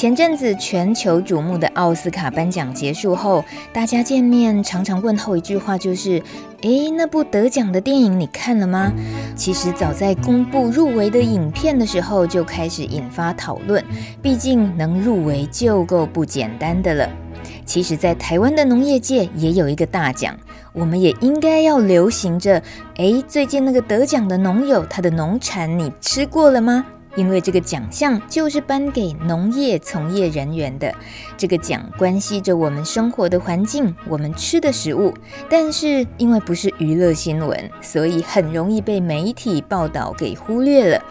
前阵子全球瞩目的奥斯卡颁奖结束后，大家见面常常问候一句话就是：“诶，那部得奖的电影你看了吗？”其实早在公布入围的影片的时候就开始引发讨论，毕竟能入围就够不简单的了。其实，在台湾的农业界也有一个大奖。我们也应该要流行着，诶，最近那个得奖的农友，他的农产你吃过了吗？因为这个奖项就是颁给农业从业人员的，这个奖关系着我们生活的环境，我们吃的食物。但是因为不是娱乐新闻，所以很容易被媒体报道给忽略了。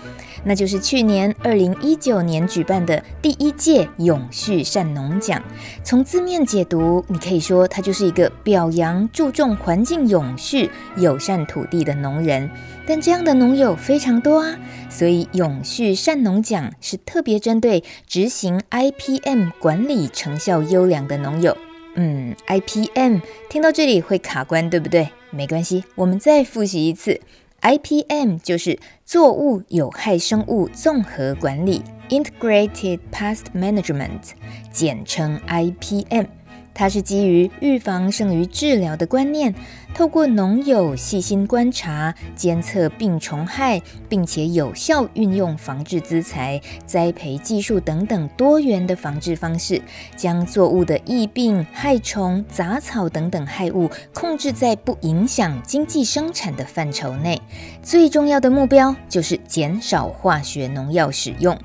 那就是去年二零一九年举办的第一届永续善农奖。从字面解读，你可以说它就是一个表扬注重环境永续、友善土地的农人。但这样的农友非常多啊，所以永续善农奖是特别针对执行 IPM 管理成效优良的农友。嗯，IPM 听到这里会卡关，对不对？没关系，我们再复习一次。IPM 就是作物有害生物综合管理 （Integrated Pest Management），简称 IPM。它是基于预防胜于治疗的观念，透过农友细心观察、监测病虫害，并且有效运用防治资材、栽培技术等等多元的防治方式，将作物的疫病、害虫、杂草等等害物控制在不影响经济生产的范畴内。最重要的目标就是减少化学农药使用。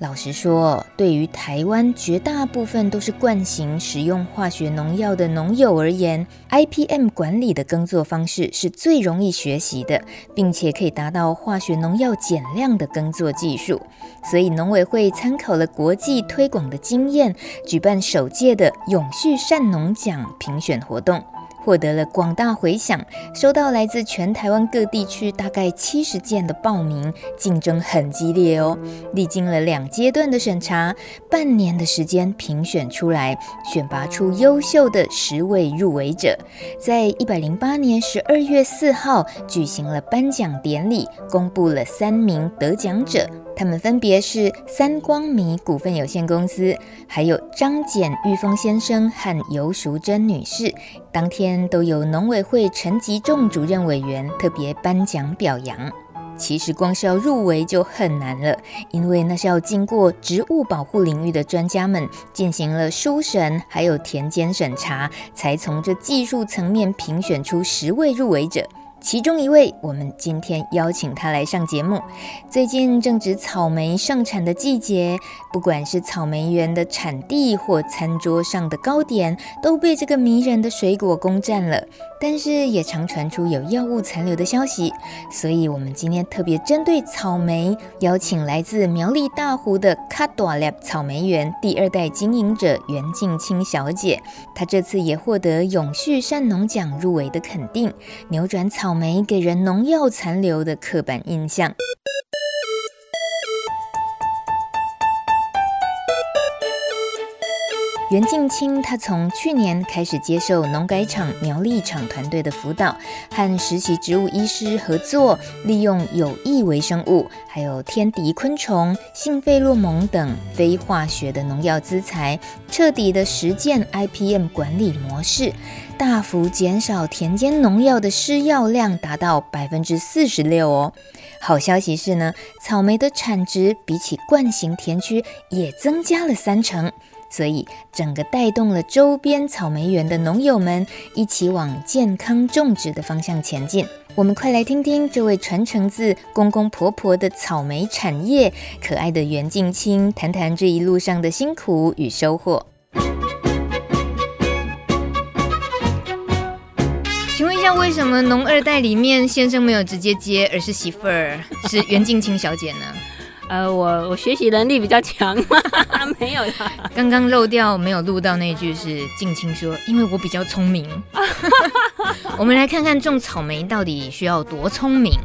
老实说，对于台湾绝大部分都是惯行使用化学农药的农友而言，IPM 管理的耕作方式是最容易学习的，并且可以达到化学农药减量的耕作技术。所以农委会参考了国际推广的经验，举办首届的永续善农奖评选活动。获得了广大回响，收到来自全台湾各地区大概七十件的报名，竞争很激烈哦。历经了两阶段的审查，半年的时间评选出来，选拔出优秀的十位入围者，在一百零八年十二月四号举行了颁奖典礼，公布了三名得奖者。他们分别是三光米股份有限公司，还有张简玉峰先生和游淑珍女士。当天都有农委会陈吉仲主任委员特别颁奖表扬。其实光是要入围就很难了，因为那是要经过植物保护领域的专家们进行了书审，还有田间审查，才从这技术层面评选出十位入围者。其中一位，我们今天邀请他来上节目。最近正值草莓盛产的季节，不管是草莓园的产地或餐桌上的糕点，都被这个迷人的水果攻占了。但是也常传出有药物残留的消息，所以我们今天特别针对草莓，邀请来自苗栗大湖的卡多列草莓园第二代经营者袁静清小姐。她这次也获得永续善农奖入围的肯定，扭转草莓给人农药残留的刻板印象。袁静清，他从去年开始接受农改场苗栗场团队的辅导，和实习植物医师合作，利用有益微生物、还有天敌昆虫、性费洛蒙等非化学的农药资材，彻底的实践 IPM 管理模式，大幅减少田间农药的施药量，达到百分之四十六哦。好消息是呢，草莓的产值比起惯行田区也增加了三成。所以，整个带动了周边草莓园的农友们一起往健康种植的方向前进。我们快来听听这位传承自公公婆婆的草莓产业，可爱的袁静清谈谈这一路上的辛苦与收获。请问一下，为什么农二代里面先生没有直接接，而是媳妇儿是袁静清小姐呢？呃，我我学习能力比较强，没有啦。刚刚漏掉没有录到那句是静青说，因为我比较聪明。我们来看看种草莓到底需要多聪明。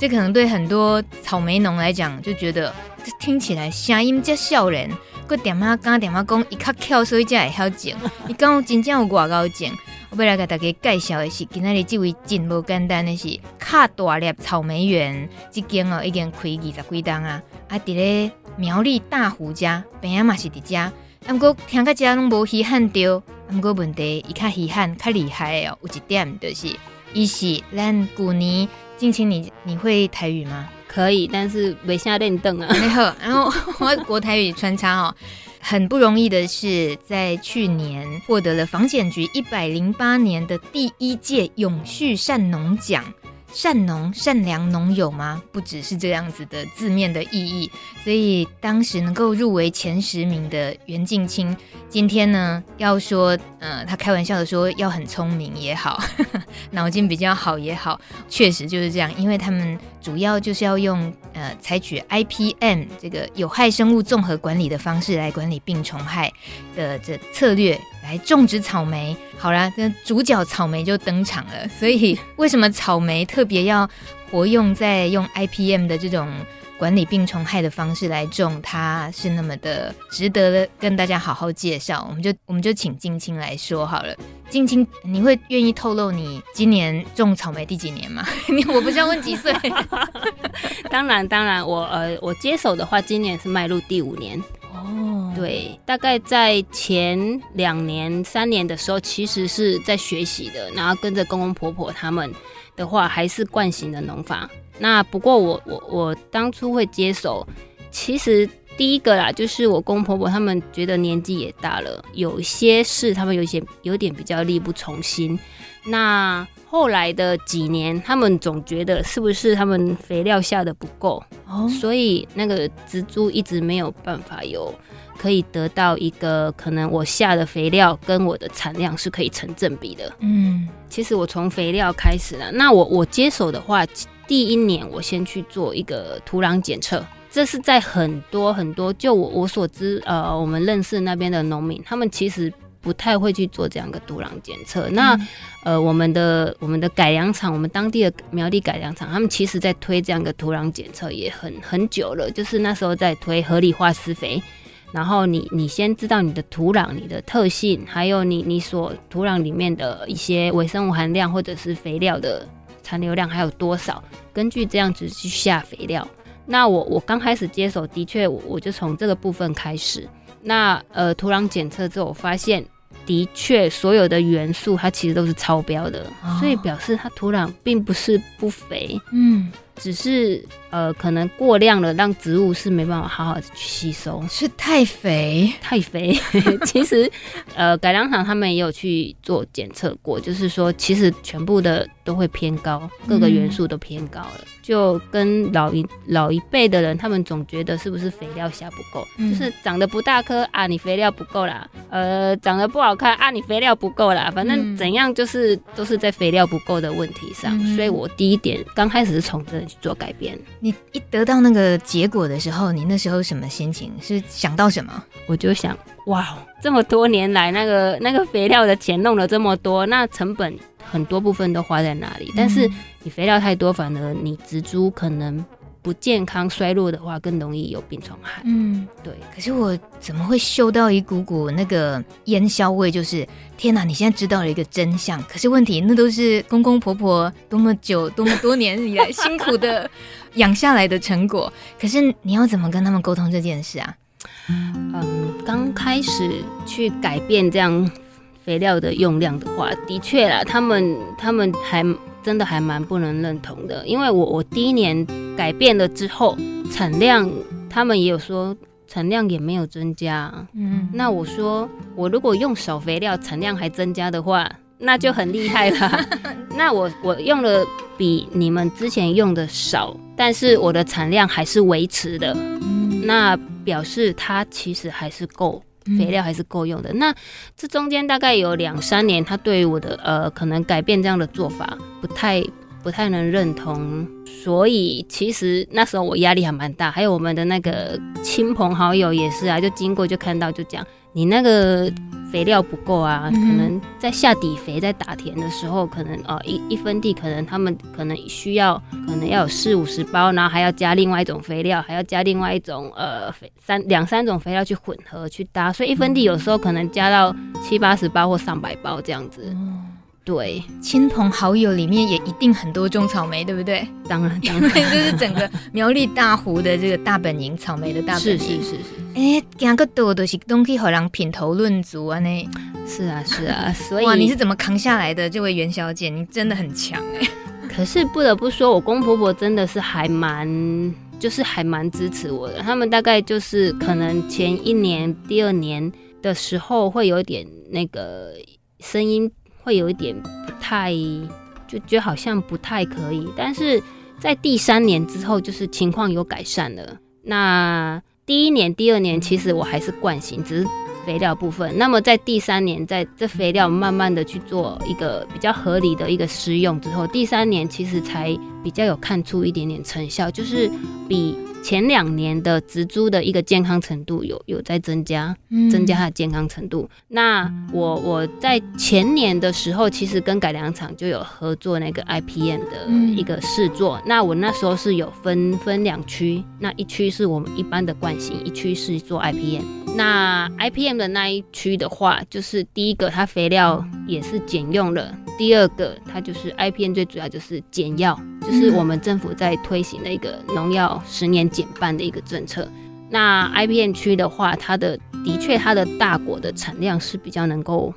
这可能对很多草莓农来讲就觉得这听起来声音这笑人，个点啊刚点啊讲一卡跳所以才会晓剪。你讲真正有外高剪。我要来给大家介绍的是，今天的这位真不简单的是卡大粒草莓园，这间哦已经开二十几档啊。啊，伫咧苗栗大湖家，边仔嘛是伫遮。啊，毋过听个遮拢无稀罕着。啊，毋过问题伊较稀罕，较厉害哦。有一点就是，伊是咱旧年静青，你你会台语吗？可以，但是袂啥练凳啊。你好，然后 我国台语穿插哦。很不容易的是，在去年获得了房检局一百零八年的第一届永续善农奖。善农，善良农友吗？不只是这样子的字面的意义。所以当时能够入围前十名的袁静清，今天呢要说，呃，他开玩笑的说要很聪明也好，脑筋比较好也好，确实就是这样，因为他们主要就是要用呃采取 IPM 这个有害生物综合管理的方式来管理病虫害的这策略。来种植草莓，好啦，那主角草莓就登场了。所以，为什么草莓特别要活用在用 IPM 的这种管理病虫害的方式来种？它是那么的值得的跟大家好好介绍。我们就我们就请静青来说好了。静青，你会愿意透露你今年种草莓第几年吗？你我不是要问几岁？当然，当然，我呃，我接手的话，今年是迈入第五年。哦，对，大概在前两年、三年的时候，其实是在学习的，然后跟着公公婆婆他们的话，还是惯行的农法。那不过我我我当初会接手，其实第一个啦，就是我公公婆婆他们觉得年纪也大了，有些事他们有些有点比较力不从心。那后来的几年，他们总觉得是不是他们肥料下的不够，哦，所以那个植株一直没有办法有可以得到一个可能我下的肥料跟我的产量是可以成正比的。嗯，其实我从肥料开始了，那我我接手的话，第一年我先去做一个土壤检测，这是在很多很多就我我所知，呃，我们认识那边的农民，他们其实。不太会去做这样的土壤检测。那、嗯、呃，我们的我们的改良场，我们当地的苗栗改良场，他们其实在推这样的土壤检测也很很久了。就是那时候在推合理化施肥，然后你你先知道你的土壤、你的特性，还有你你所土壤里面的一些微生物含量或者是肥料的残留量还有多少，根据这样子去下肥料。那我我刚开始接手，的确我我就从这个部分开始。那呃，土壤检测之后，我发现的确所有的元素它其实都是超标的，哦，所以表示它土壤并不是不肥，嗯，只是呃可能过量了，让植物是没办法好好的去吸收，是太肥太肥。其实呃改良场他们也有去做检测过，就是说其实全部的都会偏高，各个元素都偏高了。嗯就跟老一老一辈的人，他们总觉得是不是肥料下不够，嗯，就是长得不大颗啊，你肥料不够啦，呃，长得不好看啊，你肥料不够啦，反正怎样就是都是在肥料不够的问题上，嗯，所以我第一点刚开始是从这里去做改变。你一得到那个结果的时候，你那时候什么心情？是想到什么？我就想，哇，这么多年来那个那个肥料的钱弄了这么多，那成本。很多部分都花在哪里？但是你肥料太多，反而你植株可能不健康衰弱的话，更容易有病虫害。嗯，对。可是我怎么会嗅到一股股那个烟硝味？就是天哪！你现在知道了一个真相。可是问题，那都是公公婆婆多么久、多么多年以来辛苦的养下来的成果。可是你要怎么跟他们沟通这件事啊？嗯，刚开始去改变这样。肥料的用量的话，的确啦，他们他们还真的还蛮不能认同的，因为我我第一年改变了之后，产量他们也有说产量也没有增加，嗯，那我说我如果用少肥料，产量还增加的话，那就很厉害了。那我我用了比你们之前用的少，但是我的产量还是维持的，嗯，那表示它其实还是够。肥料还是够用的。那这中间大概有两三年，他对于我的呃可能改变这样的做法不太不太能认同，所以其实那时候我压力还蛮大。还有我们的那个亲朋好友也是啊，就经过就看到就讲你那个。肥料不够啊，可能在下底肥，在打田的时候，可能哦一一分地，可能他们可能需要，可能要有四五十包，然后还要加另外一种肥料，还要加另外一种呃肥三两三种肥料去混合去搭，所以一分地有时候可能加到七八十包或上百包这样子。对，亲朋好友里面也一定很多种草莓，对不对？当然，当然，因为这是整个苗栗大湖的这个大本营，草莓的大本营。是是是是。哎、两，个多都是东西，好让品头论足啊呢。是啊是啊，所以哇，你是怎么扛下来的？这位袁小姐，你真的很强哎。可是不得不说，我公婆婆真的是还蛮，就是还蛮支持我的。他们大概就是可能前一年、第二年的时候会有点那个声音。会有一点不太，就觉得好像不太可以，但是在第三年之后，就是情况有改善了。那第一年、第二年，其实我还是惯性，只是肥料部分。那么在第三年，在这肥料慢慢的去做一个比较合理的一个施用之后，第三年其实才比较有看出一点点成效，就是比。前两年的植株的一个健康程度有有在增加，增加它的健康程度。嗯、那我我在前年的时候，其实跟改良场就有合作那个 IPM 的一个试做。嗯、那我那时候是有分分两区，那一区是我们一般的惯行，一区是做 IPM。那 IPM 的那一区的话，就是第一个它肥料也是减用了，第二个它就是 IPN 最主要就是减药。就是我们政府在推行的一个农药十年减半的一个政策。那 IPN 区的话，它的的确它的大果的产量是比较能够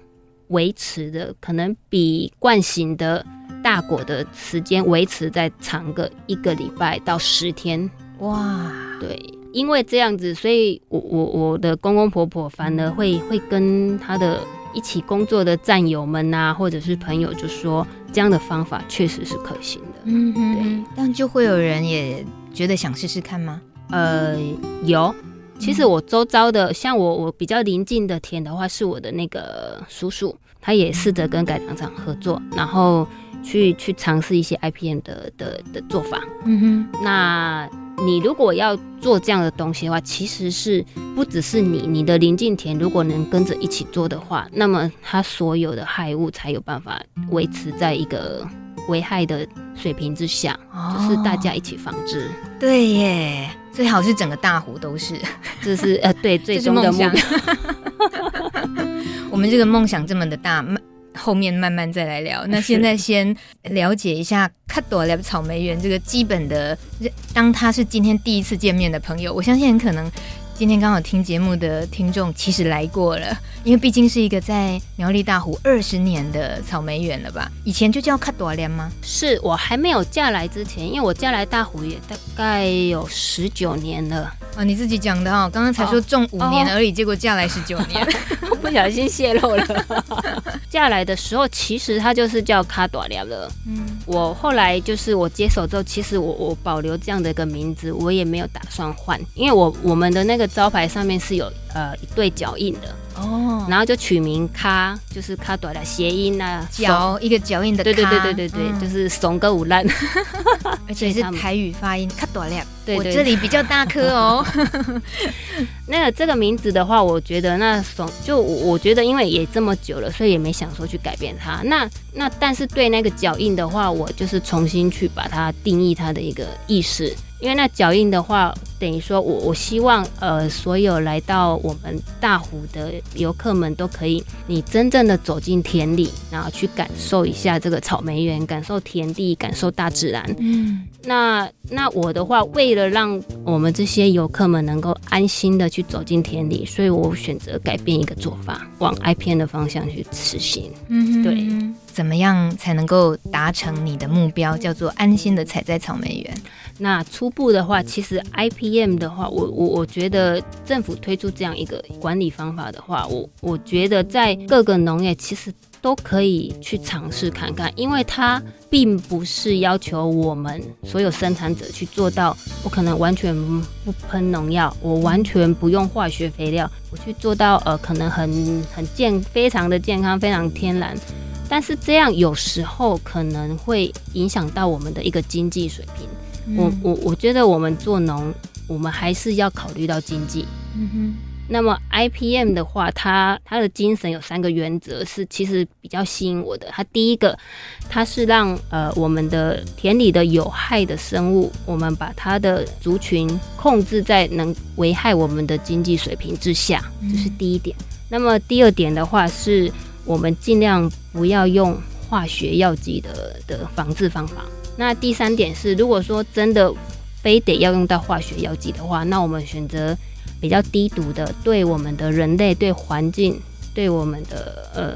维持的，可能比惯行的大果的时间维持在长个一个礼拜到十天。哇，对，因为这样子，所以我我我的公公婆婆反而会会跟他的。一起工作的战友们呐、啊，或者是朋友，就说这样的方法确实是可行的。嗯哼，对。但就会有人也觉得想试试看吗？呃，有。其实我周遭的，像我我比较临近的田的话，是我的那个叔叔，他也试着跟改良场合作，然后去去尝试一些 IPM 的的的做法。嗯哼，那。你如果要做这样的东西的话，其实是不只是你，你的邻近田如果能跟着一起做的话，那么它所有的害物才有办法维持在一个危害的水平之下，哦、就是大家一起防治。对耶，最好是整个大湖都是，这是呃对 最终的目标。我们这个梦想这么的大。后面慢慢再来聊。那现在 先了解一下卡朵列草莓园这个基本的。当他是今天第一次见面的朋友，我相信很可能。今天刚好听节目的听众其实来过了，因为毕竟是一个在苗栗大湖二十年的草莓园了吧？以前就叫卡朵莲吗？是我还没有嫁来之前，因为我嫁来大湖也大概有十九年了。啊，你自己讲的哈，刚刚才说种五年而已，哦、结果嫁来十九年，我 不小心泄露了。嫁来的时候其实它就是叫卡朵莲了。嗯，我后来就是我接手之后，其实我我保留这样的一个名字，我也没有打算换，因为我我们的那个。招牌上面是有呃一对脚印的。哦，然后就取名卡，就是卡朵的谐音啊，脚一个脚印的，对对对对对对，嗯、就是怂个五烂，而且是台语发音卡朵亮，对，这里比较大颗哦。那个这个名字的话，我觉得那从就我觉得因为也这么久了，所以也没想说去改变它。那那但是对那个脚印的话，我就是重新去把它定义它的一个意思。因为那脚印的话，等于说我我希望呃，所有来到我们大湖的游客们都可以，你真正的走进田里，然后去感受一下这个草莓园，感受田地，感受大自然。嗯，那那我的话，为了让我们这些游客们能够安心的去走进田里，所以我选择改变一个做法，往 IPM 的方向去实行。嗯，对，怎么样才能够达成你的目标，叫做安心的采摘草莓园？那初步的话，其实 IPM 的话，我我我觉得政府推出这样一个管理方法的话，我我觉得在各个农业其实都可以去尝试看看，因为它并不是要求我们所有生产者去做到，我可能完全不喷农药，我完全不用化学肥料，我去做到呃可能很很健非常的健康，非常天然。但是这样有时候可能会影响到我们的一个经济水平。嗯、我我我觉得我们做农，我们还是要考虑到经济。嗯哼。那么 IPM 的话，它它的精神有三个原则，是其实比较吸引我的。它第一个，它是让呃我们的田里的有害的生物，我们把它的族群控制在能危害我们的经济水平之下，这是第一点。那么第二点的话，是我们尽量不要用化学药剂的的防治方法。那第三点是，如果说真的非得要用到化学药剂的话，那我们选择。比较低毒的，对我们的人类、对环境、对我们的呃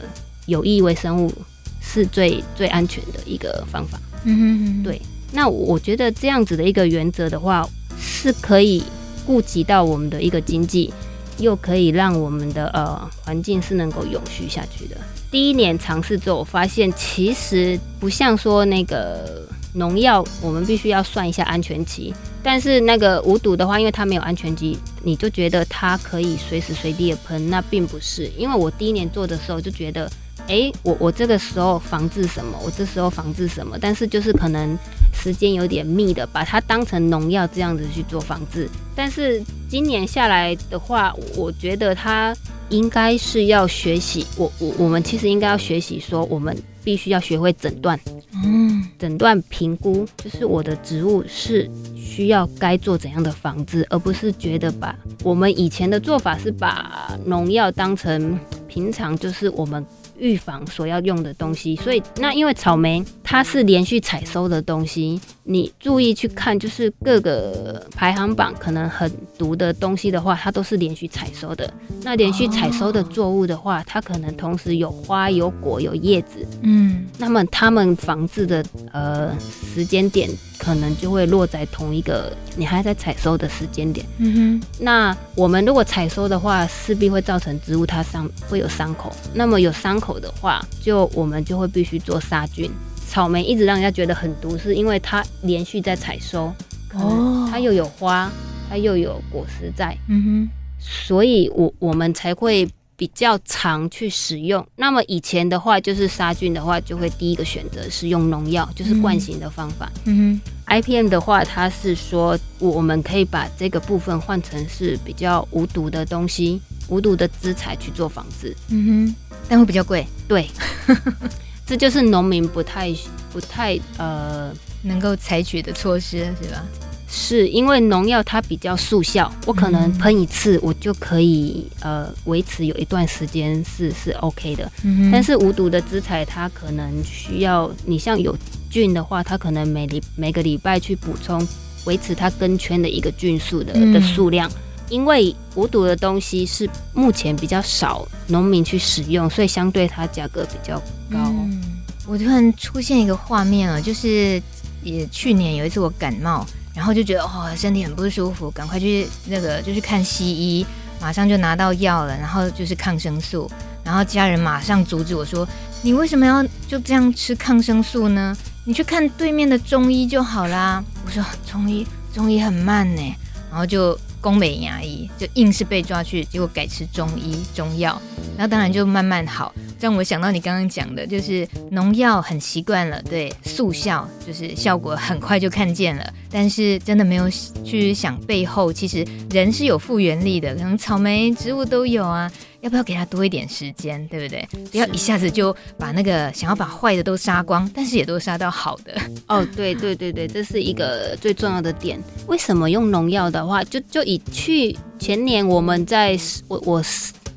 有益微生物是最最安全的一个方法。嗯哼哼。对，那我觉得这样子的一个原则的话，是可以顾及到我们的一个经济，又可以让我们的呃环境是能够永续下去的。第一年尝试之后，我发现其实不像说那个。农药我们必须要算一下安全期，但是那个无毒的话，因为它没有安全期，你就觉得它可以随时随地的喷，那并不是。因为我第一年做的时候就觉得，哎，我我这个时候防治什么，我这时候防治什么，但是就是可能时间有点密的，把它当成农药这样子去做防治。但是今年下来的话，我觉得它应该是要学习，我我我们其实应该要学习说，我们必须要学会诊断。嗯，诊断评估就是我的植物是需要该做怎样的防治，而不是觉得把我们以前的做法是把农药当成平常就是我们。预防所要用的东西，所以那因为草莓它是连续采收的东西，你注意去看，就是各个排行榜可能很毒的东西的话，它都是连续采收的。那连续采收的作物的话，它可能同时有花、有果、有叶子，嗯，那么它们防治的呃时间点。可能就会落在同一个你还在采收的时间点。嗯哼。那我们如果采收的话，势必会造成植物它伤会有伤口。那么有伤口的话，就我们就会必须做杀菌。草莓一直让人家觉得很毒，是因为它连续在采收，哦，它又有花，它又有果实在。嗯哼。所以我我们才会。比较常去使用，那么以前的话就是杀菌的话，就会第一个选择是用农药，就是惯行的方法。嗯哼，IPM 的话，它是说我们可以把这个部分换成是比较无毒的东西，无毒的资材去做防治。嗯哼，但会比较贵。对，这就是农民不太不太呃能够采取的措施，是吧？是因为农药它比较速效，我可能喷一次，我就可以呃维持有一段时间是是 OK 的。嗯、但是无毒的资材它可能需要你像有菌的话，它可能每礼每个礼拜去补充，维持它根圈的一个菌数的的数量。嗯、因为无毒的东西是目前比较少农民去使用，所以相对它价格比较高。嗯、我突然出现一个画面啊，就是也去年有一次我感冒。然后就觉得哦，身体很不舒服，赶快去那个就去看西医，马上就拿到药了，然后就是抗生素，然后家人马上阻止我说：“你为什么要就这样吃抗生素呢？你去看对面的中医就好啦。”我说：“中医中医很慢呢。”然后就宫美牙医就硬是被抓去，结果改吃中医中药，然后当然就慢慢好。让我想到你刚刚讲的，就是农药很习惯了，对，速效就是效果很快就看见了，但是真的没有去想背后，其实人是有复原力的，可能草莓植物都有啊，要不要给它多一点时间，对不对？不要一下子就把那个想要把坏的都杀光，但是也都杀到好的。哦，对对对对，这是一个最重要的点。为什么用农药的话，就就以去前年我们在我我。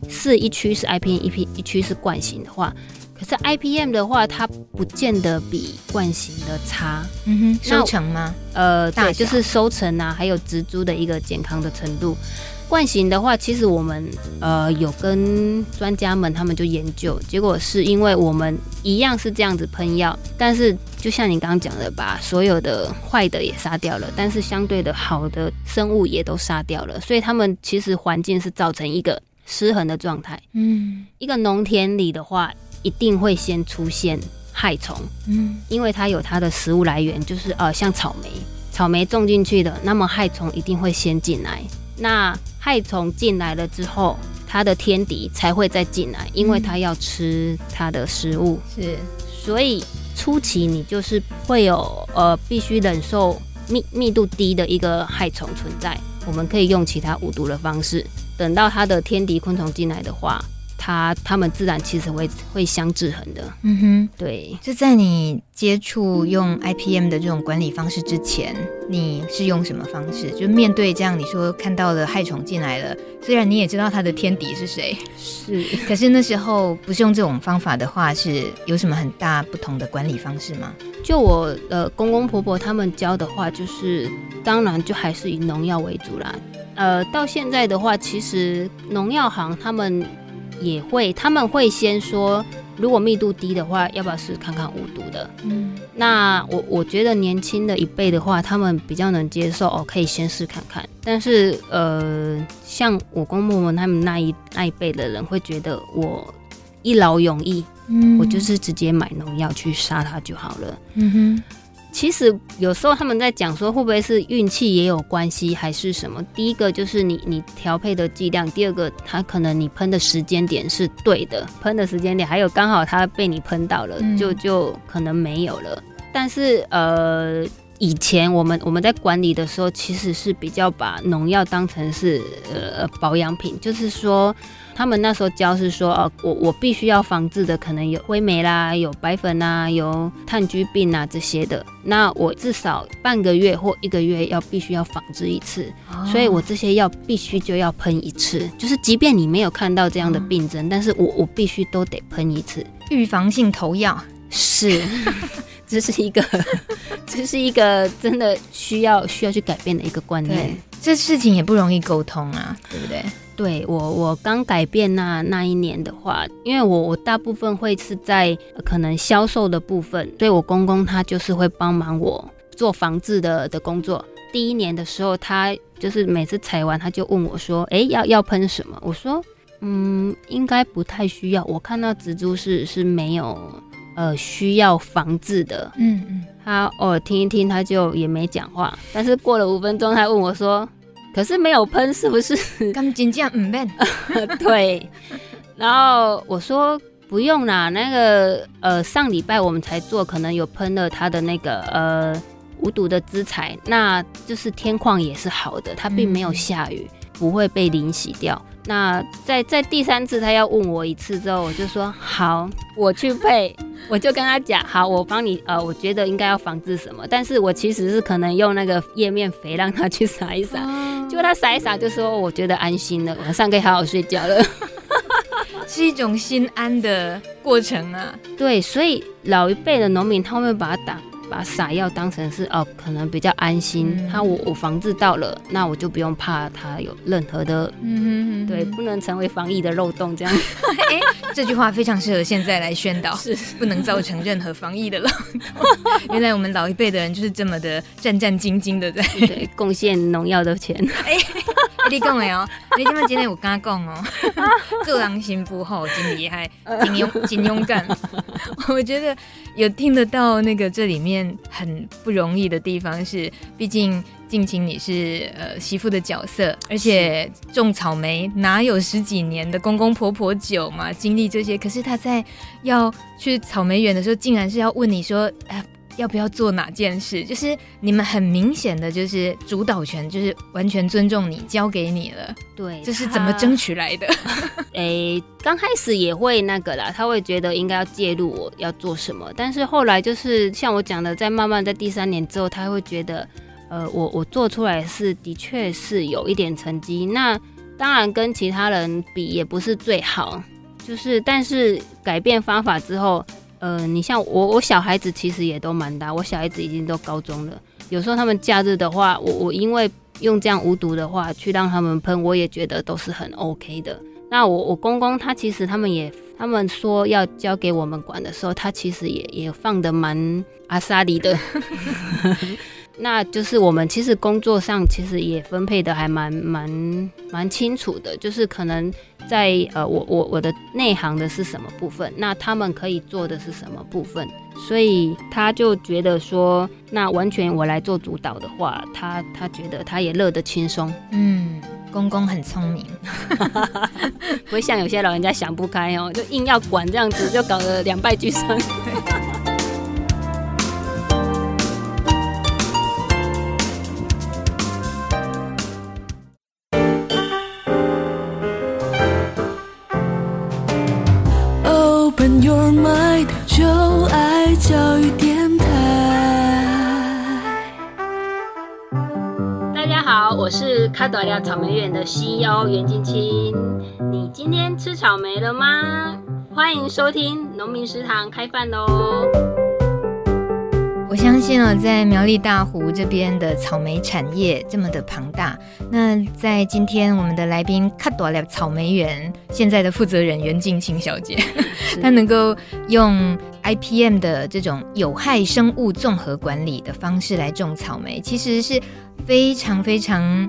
是一区是 IPM，一批一区是惯行的话，可是 IPM 的话，它不见得比惯行的差。嗯哼，收成吗？呃，对，就是收成啊，还有植株的一个健康的程度。惯行的话，其实我们呃有跟专家们他们就研究，结果是因为我们一样是这样子喷药，但是就像你刚刚讲的，把所有的坏的也杀掉了，但是相对的好的生物也都杀掉了，所以他们其实环境是造成一个。失衡的状态，嗯，一个农田里的话，一定会先出现害虫，嗯，因为它有它的食物来源，就是呃，像草莓，草莓种进去的，那么害虫一定会先进来。那害虫进来了之后，它的天敌才会再进来，因为它要吃它的食物。是，所以初期你就是会有呃必须忍受密密度低的一个害虫存在。我们可以用其他无毒的方式，等到它的天敌昆虫进来的话。它它们自然其实会会相制衡的，嗯哼，对。就在你接触用 IPM 的这种管理方式之前，你是用什么方式？就面对这样，你说看到了害虫进来了，虽然你也知道它的天敌是谁，是，可是那时候不是用这种方法的话，是有什么很大不同的管理方式吗？就我呃公公婆婆他们教的话，就是当然就还是以农药为主啦。呃，到现在的话，其实农药行他们。也会，他们会先说，如果密度低的话，要不要试试看看无毒的？嗯，那我我觉得年轻的一辈的话，他们比较能接受哦，可以先试看看。但是呃，像我公公们他们那一那一辈的人，会觉得我一劳永逸，嗯，我就是直接买农药去杀它就好了。嗯哼。其实有时候他们在讲说，会不会是运气也有关系，还是什么？第一个就是你你调配的剂量，第二个它可能你喷的时间点是对的，喷的时间点，还有刚好它被你喷到了，嗯、就就可能没有了。但是呃，以前我们我们在管理的时候，其实是比较把农药当成是呃保养品，就是说。他们那时候教是说，哦，我我必须要防治的可能有灰霉啦，有白粉啊，有炭疽病啊这些的。那我至少半个月或一个月要必须要防治一次，哦、所以我这些药必须就要喷一次。就是即便你没有看到这样的病症，嗯、但是我我必须都得喷一次。预防性投药是，这是一个，这是一个真的需要需要去改变的一个观念。这事情也不容易沟通啊，对不对？对我，我刚改变那那一年的话，因为我我大部分会是在可能销售的部分，所以我公公他就是会帮忙我做防治的的工作。第一年的时候，他就是每次采完，他就问我说：“哎，要要喷什么？”我说：“嗯，应该不太需要。我看到植株是是没有呃需要防治的。”嗯嗯，他偶尔听一听，他就也没讲话。但是过了五分钟，他问我说。可是没有喷，是不是？刚进这样唔变。对，然后我说不用啦，那个呃上礼拜我们才做，可能有喷了它的那个呃无毒的资材，那就是天况也是好的，它并没有下雨，嗯、不会被淋洗掉。那在在第三次他要问我一次之后，我就说好，我去配，我就跟他讲好，我帮你呃，我觉得应该要防治什么，但是我其实是可能用那个叶面肥让他去撒一撒，结果他撒一撒就说我觉得安心了，晚上可以好好睡觉了，是一种心安的过程啊。对，所以老一辈的农民他们把它打。把撒药当成是哦，可能比较安心。嗯、他我我防治到了，那我就不用怕他有任何的，嗯哼哼对，不能成为防疫的漏洞这样。哎、欸，这句话非常适合现在来宣导，是不能造成任何防疫的漏洞。原来我们老一辈的人就是这么的战战兢兢的在贡献农药的钱。哎、欸，你讲的哦，你今天有跟他讲哦，做人心不好，真厉害，真勇，真勇敢。我觉得有听得到那个这里面。很不容易的地方是，毕竟静青你是呃媳妇的角色，而且种草莓哪有十几年的公公婆婆久嘛？经历这些，可是他在要去草莓园的时候，竟然是要问你说，呃要不要做哪件事？就是你们很明显的就是主导权，就是完全尊重你，交给你了。对，这是怎么争取来的？诶，刚开始也会那个啦，他会觉得应该要介入我要做什么，但是后来就是像我讲的，在慢慢在第三年之后，他会觉得，呃，我我做出来是的确是有一点成绩。那当然跟其他人比也不是最好，就是但是改变方法之后。呃，你像我，我小孩子其实也都蛮大，我小孩子已经都高中了。有时候他们假日的话，我我因为用这样无毒的话去让他们喷，我也觉得都是很 OK 的。那我我公公他其实他们也，他们说要交给我们管的时候，他其实也也放的蛮阿萨里的。那就是我们其实工作上其实也分配的还蛮蛮蛮清楚的，就是可能在呃，我我我的内行的是什么部分？那他们可以做的是什么部分？所以他就觉得说，那完全我来做主导的话，他他觉得他也乐得轻松。嗯，公公很聪明，不会像有些老人家想不开哦，就硬要管这样子，就搞得两败俱伤。卡朵亚草莓园的 CEO 袁静清。你今天吃草莓了吗？欢迎收听农民食堂开饭喽！我相信哦，在苗栗大湖这边的草莓产业这么的庞大，那在今天我们的来宾卡朵亚草莓园现在的负责人袁静清小姐，她能够用 IPM 的这种有害生物综合管理的方式来种草莓，其实是。非常非常，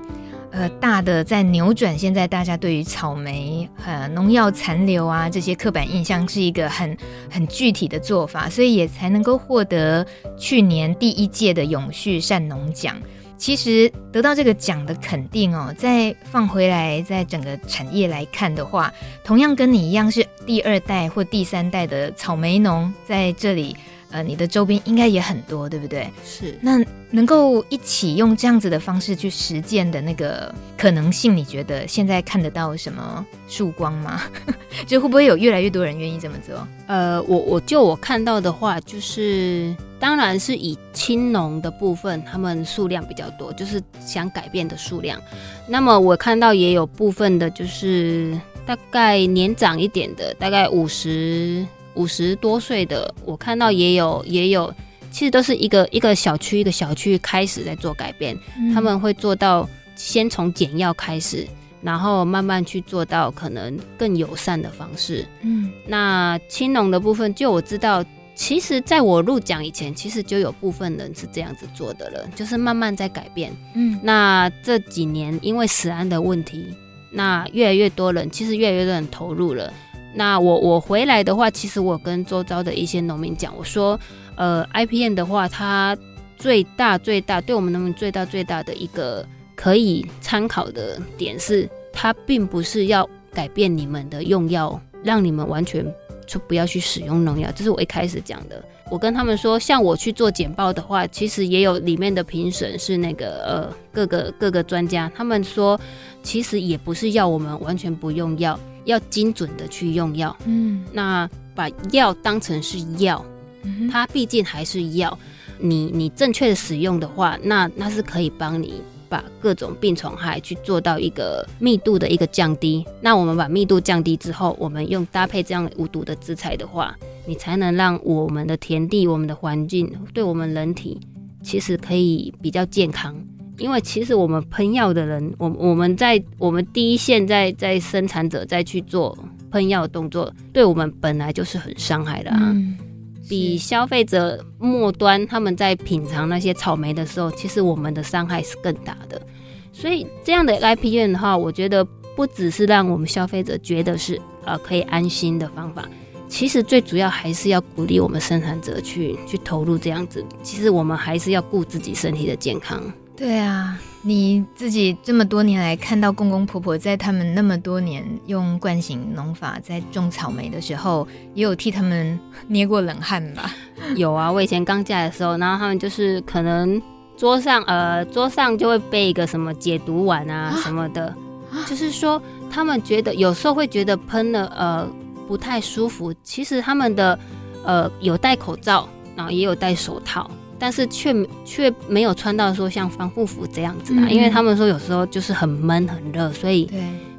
呃，大的在扭转现在大家对于草莓呃农药残留啊这些刻板印象，是一个很很具体的做法，所以也才能够获得去年第一届的永续善农奖。其实得到这个奖的肯定哦，再放回来，在整个产业来看的话，同样跟你一样是第二代或第三代的草莓农在这里。呃，你的周边应该也很多，对不对？是。那能够一起用这样子的方式去实践的那个可能性，你觉得现在看得到什么曙光吗？就会不会有越来越多人愿意这么做？呃，我我就我看到的话，就是当然是以青农的部分，他们数量比较多，就是想改变的数量。那么我看到也有部分的，就是大概年长一点的，大概五十。五十多岁的，我看到也有也有，其实都是一个一个小区一个小区开始在做改变，嗯、他们会做到先从简要开始，然后慢慢去做到可能更友善的方式。嗯，那青农的部分，就我知道，其实在我入讲以前，其实就有部分人是这样子做的了，就是慢慢在改变。嗯，那这几年因为食安的问题，那越来越多人，其实越来越多人投入了。那我我回来的话，其实我跟周遭的一些农民讲，我说，呃，IPM 的话，它最大最大对我们农民最大最大的一个可以参考的点是，它并不是要改变你们的用药，让你们完全就不要去使用农药。这是我一开始讲的。我跟他们说，像我去做简报的话，其实也有里面的评审是那个呃各个各个专家，他们说，其实也不是要我们完全不用药。要精准的去用药，嗯，那把药当成是药，嗯，它毕竟还是药。你你正确的使用的话，那那是可以帮你把各种病虫害去做到一个密度的一个降低。那我们把密度降低之后，我们用搭配这样无毒的资材的话，你才能让我们的田地、我们的环境对我们人体其实可以比较健康。因为其实我们喷药的人，我我们在我们第一线在在生产者再去做喷药动作，对我们本来就是很伤害的啊。嗯、比消费者末端他们在品尝那些草莓的时候，其实我们的伤害是更大的。所以这样的 IP 院的话，我觉得不只是让我们消费者觉得是呃可以安心的方法，其实最主要还是要鼓励我们生产者去去投入这样子。其实我们还是要顾自己身体的健康。对啊，你自己这么多年来看到公公婆婆在他们那么多年用惯性农法在种草莓的时候，也有替他们捏过冷汗吧？有啊，我以前刚嫁的时候，然后他们就是可能桌上呃桌上就会备一个什么解毒丸啊什么的，啊、就是说他们觉得有时候会觉得喷了呃不太舒服，其实他们的呃有戴口罩，然后也有戴手套。但是却却没有穿到说像防护服这样子啊，嗯、因为他们说有时候就是很闷很热，所以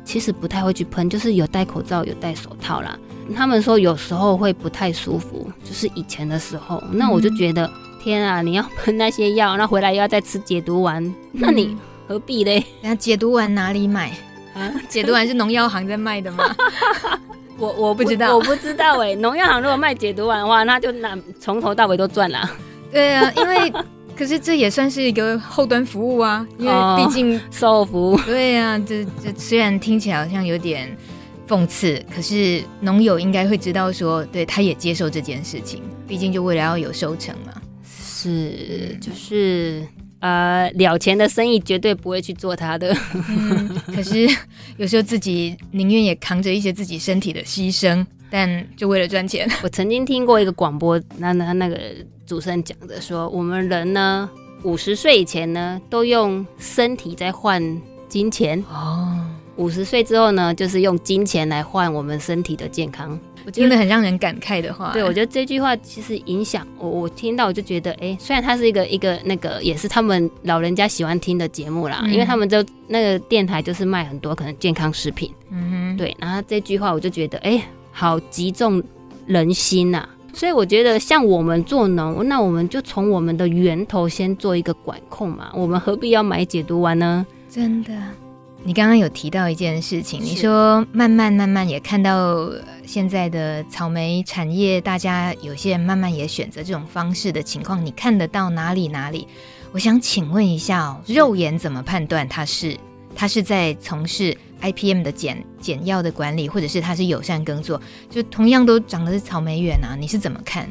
其实不太会去喷，就是有戴口罩有戴手套啦。他们说有时候会不太舒服，就是以前的时候，那我就觉得、嗯、天啊，你要喷那些药，那回来又要再吃解毒丸，嗯、那你何必嘞？那解毒丸哪里买啊？解毒丸是农药行在卖的吗？我我不知道，我，我不知道哎、欸。农药行如果卖解毒丸的话，那就那从头到尾都赚了。对啊，因为可是这也算是一个后端服务啊，因为毕竟售后服务。对啊，这这虽然听起来好像有点讽刺，可是农友应该会知道说，对，他也接受这件事情，毕竟就为了要有收成嘛。是，就是呃，了钱的生意绝对不会去做他的。嗯，可是有时候自己宁愿也扛着一些自己身体的牺牲，但就为了赚钱。我曾经听过一个广播，那那那个主持人讲的说，我们人呢，五十岁以前呢，都用身体在换金钱。哦，五十岁之后呢，就是用金钱来换我们身体的健康。我觉得很让人感慨的话，对，我觉得这句话其实影响我，我听到我就觉得，哎、欸，虽然它是一个一个那个，也是他们老人家喜欢听的节目啦，嗯、因为他们就那个电台就是卖很多可能健康食品，嗯哼，对，然后这句话我就觉得，哎、欸，好击中人心呐、啊，所以我觉得像我们做农，那我们就从我们的源头先做一个管控嘛，我们何必要买解毒丸呢？真的。你刚刚有提到一件事情，你说慢慢慢慢也看到现在的草莓产业，大家有些人慢慢也选择这种方式的情况，你看得到哪里哪里？我想请问一下哦，肉眼怎么判断它是它是在从事 IPM 的简简要的管理，或者是它是友善耕作？就同样都长的是草莓园啊，你是怎么看？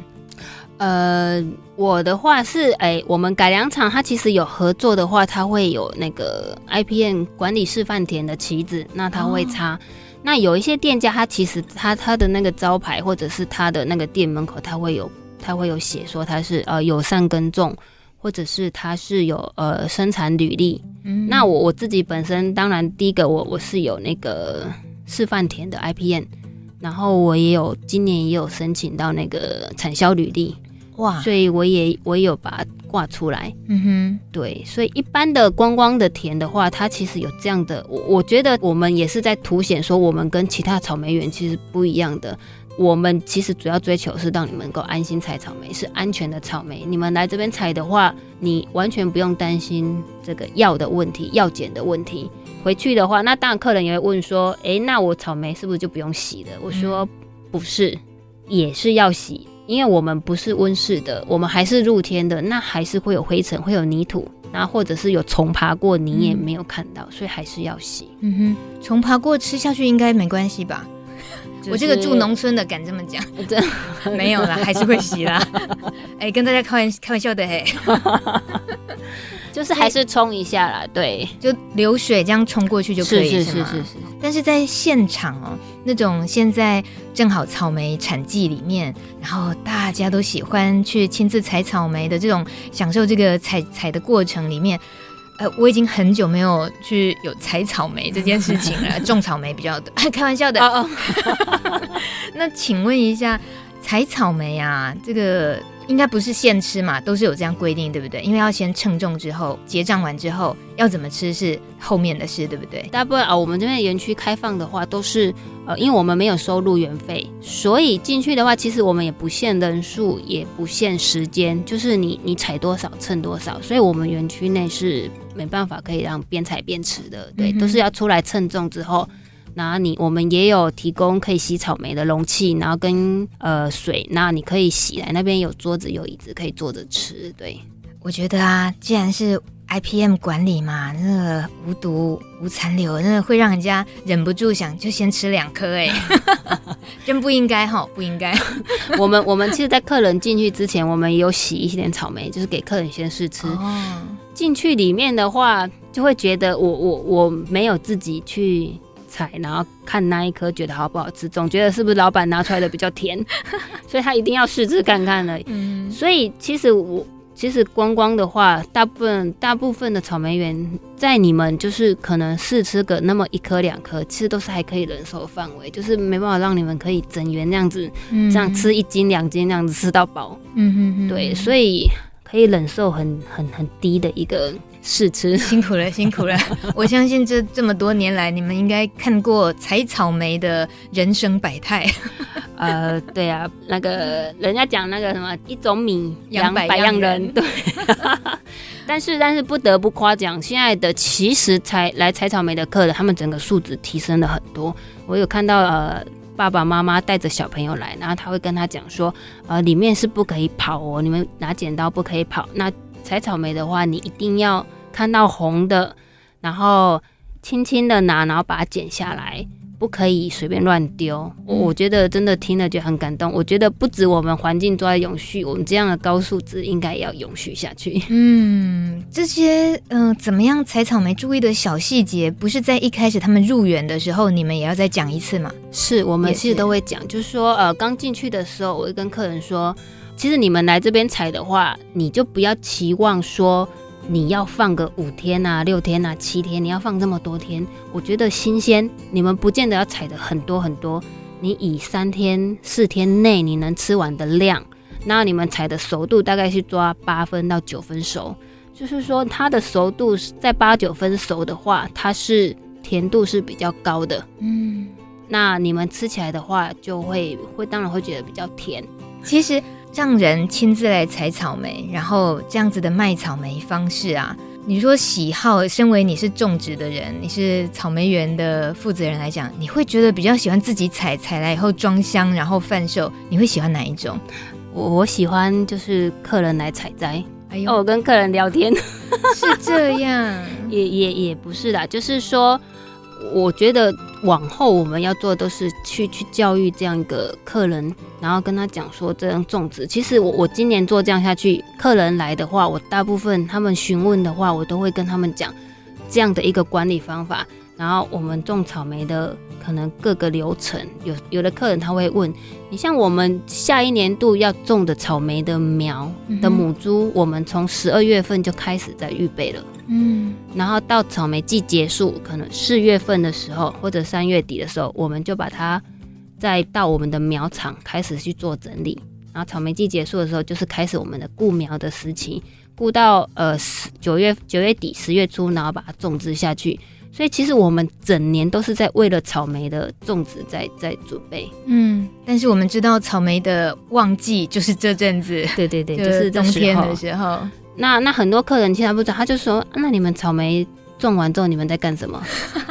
呃，我的话是，哎、欸，我们改良场它其实有合作的话，它会有那个 IPM 管理示范田的旗子，那它会插。哦、那有一些店家，他其实他他的那个招牌或者是他的那个店门口，他会有他会有写说他是呃友善耕种，或者是他是有呃生产履历。嗯，那我我自己本身，当然第一个我我是有那个示范田的 IPN，然后我也有今年也有申请到那个产销履历。哇！所以我也我也有把它挂出来，嗯哼，对，所以一般的观光的田的话，它其实有这样的，我我觉得我们也是在凸显说，我们跟其他草莓园其实不一样的。我们其实主要追求是让你们能够安心采草莓，是安全的草莓。你们来这边采的话，你完全不用担心这个药的问题、药检的问题。回去的话，那当然客人也会问说，哎，那我草莓是不是就不用洗了？我说不是，也是要洗。因为我们不是温室的，我们还是露天的，那还是会有灰尘，会有泥土，然后或者是有虫爬过，你也没有看到，嗯、所以还是要洗。嗯哼，虫爬过吃下去应该没关系吧？就是、我这个住农村的敢这么讲，真的没有啦，还是会洗啦。哎、欸，跟大家开玩开玩笑的嘿。就是还是冲一下啦，对，就流水这样冲过去就可以，是是是是是。但是在现场哦，那种现在正好草莓产季里面，然后大家都喜欢去亲自采草莓的这种享受这个采采的过程里面，呃，我已经很久没有去有采草莓这件事情了，种草莓比较多，开玩笑的。那请问一下，采草莓啊，这个。应该不是现吃嘛，都是有这样规定，对不对？因为要先称重之后结账完之后要怎么吃是后面的事，对不对？大部分啊，我们这边园区开放的话都是呃，因为我们没有收入园费，所以进去的话，其实我们也不限人数，也不限时间，就是你你采多少称多少，所以我们园区内是没办法可以让边采边吃的，对，嗯、都是要出来称重之后。那你我们也有提供可以洗草莓的容器，然后跟呃水，那你可以洗来那边有桌子有椅子可以坐着吃。对，我觉得啊，既然是 IPM 管理嘛，那个无毒无残留，那个会让人家忍不住想就先吃两颗哎，真不应该哈，不应该。我们我们其实，在客人进去之前，我们也有洗一点草莓，就是给客人先试吃。哦，进去里面的话，就会觉得我我我没有自己去。采，然后看那一颗觉得好不好吃，总觉得是不是老板拿出来的比较甜，所以他一定要试吃看看了。嗯，所以其实我其实观光的话，大部分大部分的草莓园在你们就是可能试吃个那么一颗两颗，其实都是还可以忍受范围，就是没办法让你们可以整园那样子，嗯、这样吃一斤两斤那样子吃到饱。嗯哼哼，对，所以可以忍受很很很低的一个。试吃 辛苦了，辛苦了。我相信这这么多年来，你们应该看过采草莓的人生百态。呃，对啊，那个人家讲那个什么一种米养百样人，对。但是但是不得不夸奖，现在的其实采来采草莓的客人，他们整个素质提升了很多。我有看到呃爸爸妈妈带着小朋友来，然后他会跟他讲说，呃里面是不可以跑哦，你们拿剪刀不可以跑。那采草莓的话，你一定要看到红的，然后轻轻的拿，然后把它剪下来，不可以随便乱丢。我我觉得真的听了就很感动。我觉得不止我们环境都在永续，我们这样的高素质应该也要永续下去。嗯，这些嗯、呃，怎么样采草莓注意的小细节，不是在一开始他们入园的时候，你们也要再讲一次吗？是我们其实都会讲，就是说呃，刚进去的时候，我会跟客人说，其实你们来这边采的话，你就不要期望说。你要放个五天呐、六天呐、七天，你要放这么多天，我觉得新鲜。你们不见得要采的很多很多，你以三天四天内你能吃完的量，那你们采的熟度大概是抓八分到九分熟，就是说它的熟度在八九分熟的话，它是甜度是比较高的。嗯，那你们吃起来的话，就会会当然会觉得比较甜。其实。让人亲自来采草莓，然后这样子的卖草莓方式啊，你说喜好，身为你是种植的人，你是草莓园的负责人来讲，你会觉得比较喜欢自己采，采来以后装箱，然后贩售，你会喜欢哪一种？我我喜欢就是客人来采摘，哎呦，我跟客人聊天 是这样，也也也不是啦，就是说。我觉得往后我们要做的都是去去教育这样一个客人，然后跟他讲说这样种植。其实我我今年做这样下去，客人来的话，我大部分他们询问的话，我都会跟他们讲这样的一个管理方法。然后我们种草莓的可能各个流程，有有的客人他会问你，像我们下一年度要种的草莓的苗的母株，我们从十二月份就开始在预备了。嗯，然后到草莓季结束，可能四月份的时候或者三月底的时候，我们就把它再到我们的苗场开始去做整理。然后草莓季结束的时候，就是开始我们的固苗的时期，顾到呃十九月九月底十月初，然后把它种植下去。所以其实我们整年都是在为了草莓的种植在在准备。嗯，但是我们知道草莓的旺季就是这阵子，对对对，就是冬天的时候。那那很多客人其实不知道，他就说：“那你们草莓种完之后，你们在干什么？”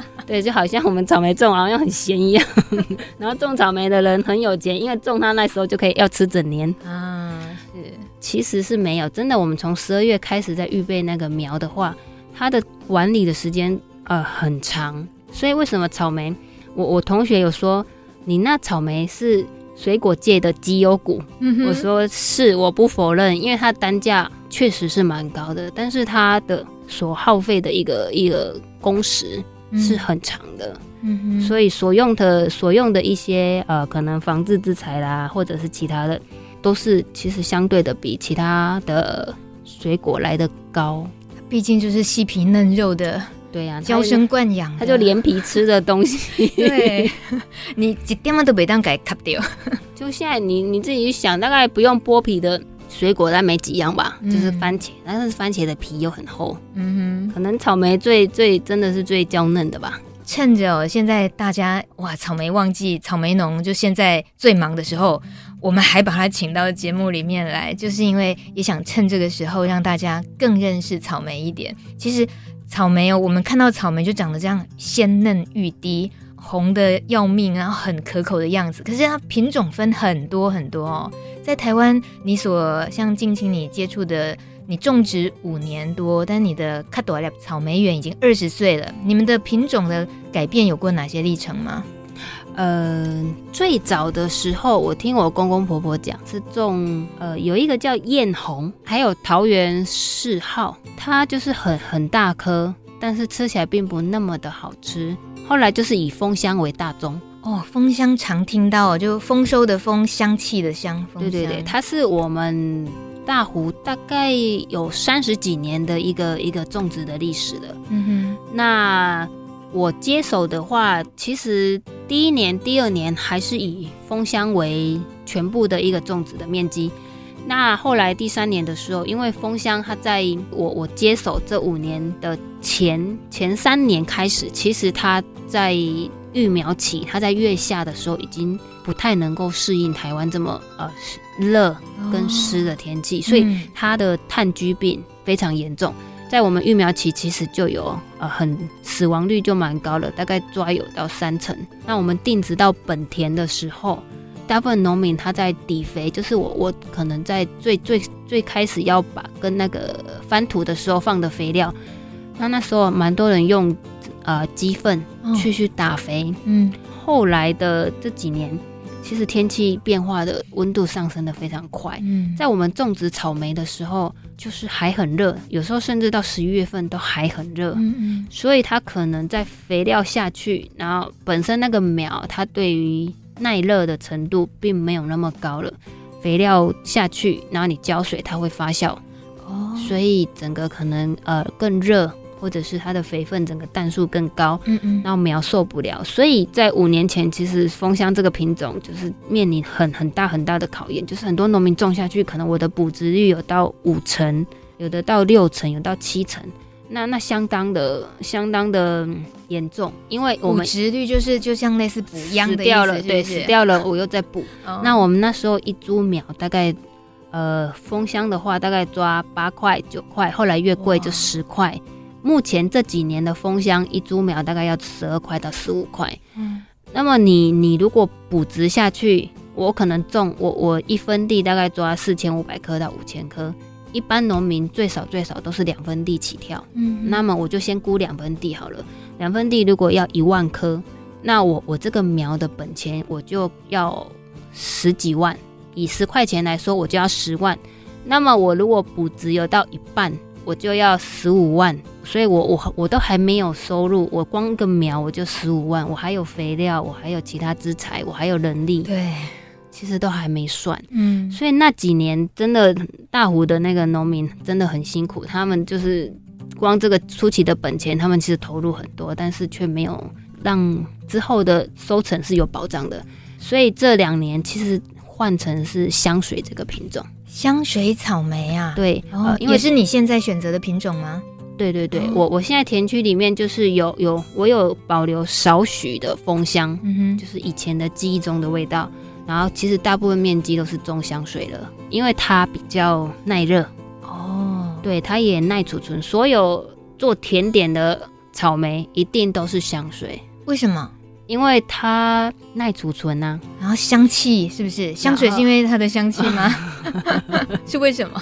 对，就好像我们草莓种完好像很闲一样。然后种草莓的人很有钱，因为种它那时候就可以要吃整年啊。是，其实是没有，真的。我们从十二月开始在预备那个苗的话，它的管理的时间呃很长。所以为什么草莓？我我同学有说，你那草莓是水果界的绩优股。嗯，我说是，我不否认，因为它单价。确实是蛮高的，但是它的所耗费的一个一个工时是很长的，嗯嗯，所以所用的所用的一些呃，可能防治资材啦，或者是其他的，都是其实相对的比其他的水果来的高。毕竟就是细皮嫩肉的，对呀，娇生惯养，他就连皮吃的东西，对，你一点嘛都别当给卡掉。就现在你你自己想，大概不用剥皮的。水果但没几样吧，嗯、就是番茄，但是番茄的皮又很厚，嗯哼，可能草莓最最真的是最娇嫩的吧。趁着、喔、现在大家哇草莓旺季，草莓农就现在最忙的时候，我们还把他请到节目里面来，就是因为也想趁这个时候让大家更认识草莓一点。其实草莓哦、我们看到草莓就长得这样鲜嫩欲滴。红的要命，然后很可口的样子。可是它品种分很多很多哦。在台湾，你所像近期你接触的，你种植五年多，但你的卡多拉草莓园已经二十岁了。你们的品种的改变有过哪些历程吗？呃，最早的时候，我听我公公婆婆讲是种呃有一个叫艳红，还有桃园四号，它就是很很大颗，但是吃起来并不那么的好吃。后来就是以丰香为大宗哦，丰香常听到，就丰收的丰，香气的香。对对对，它是我们大湖大概有三十几年的一个一个种植的历史了。嗯哼，那我接手的话，其实第一年、第二年还是以枫香为全部的一个种植的面积。那后来第三年的时候，因为枫香它在我我接手这五年的前前三年开始，其实它在育苗期，它在月下的时候已经不太能够适应台湾这么呃热跟湿的天气，哦、所以它的炭疽病非常严重。在我们育苗期，其实就有呃很死亡率就蛮高了，大概抓有到三成。那我们定植到本田的时候。大部分农民他在底肥，就是我我可能在最最最开始要把跟那个翻土的时候放的肥料，那那时候蛮多人用呃鸡粪去去打肥，哦、嗯，后来的这几年，其实天气变化的温度上升的非常快。嗯，在我们种植草莓的时候，就是还很热，有时候甚至到十一月份都还很热。嗯嗯，所以它可能在肥料下去，然后本身那个苗它对于耐热的程度并没有那么高了。肥料下去，然后你浇水，它会发酵。哦，所以整个可能呃更热。或者是它的肥分整个氮数更高，嗯嗯，然后苗受不了，所以在五年前，其实蜂箱这个品种就是面临很很大很大的考验，就是很多农民种下去，可能我的补植率有到五成，有的到六成，有到七成，那那相当的相当的严重，因为我们补殖率就是就像类似补秧的死掉了，对，死掉了我又再补，哦，那我们那时候一株苗大概呃蜂箱的话大概抓八块九块，后来越贵就十块。目前这几年的蜂箱一株苗大概要十二块到十五块。嗯，那么你你如果补植下去，我可能种我我一分地大概抓四千五百棵到五千棵，一般农民最少最少都是两分地起跳。嗯，那么我就先估两分地好了，两分地如果要一万棵，那我我这个苗的本钱我就要十几万，以十块钱来说我就要十万，那么我如果补植有到一半。我就要十五万，所以我我我都还没有收入，我光个苗我就十五万，我还有肥料，我还有其他资材，我还有人力，对，其实都还没算，嗯，所以那几年真的大湖的那个农民真的很辛苦，他们就是光这个初期的本钱，他们其实投入很多，但是却没有让之后的收成是有保障的，所以这两年其实换成是香水这个品种。香水草莓啊，对，哦，因为是你现在选择的品种吗？对对对，哦、我我现在田区里面就是有有我有保留少许的风香，嗯哼，就是以前的记忆中的味道。然后其实大部分面积都是种香水了，因为它比较耐热哦，对，它也耐储存。所有做甜点的草莓一定都是香水，为什么？因为它耐储存呐，然后香气是不是？香水是因为它的香气吗？是为什么？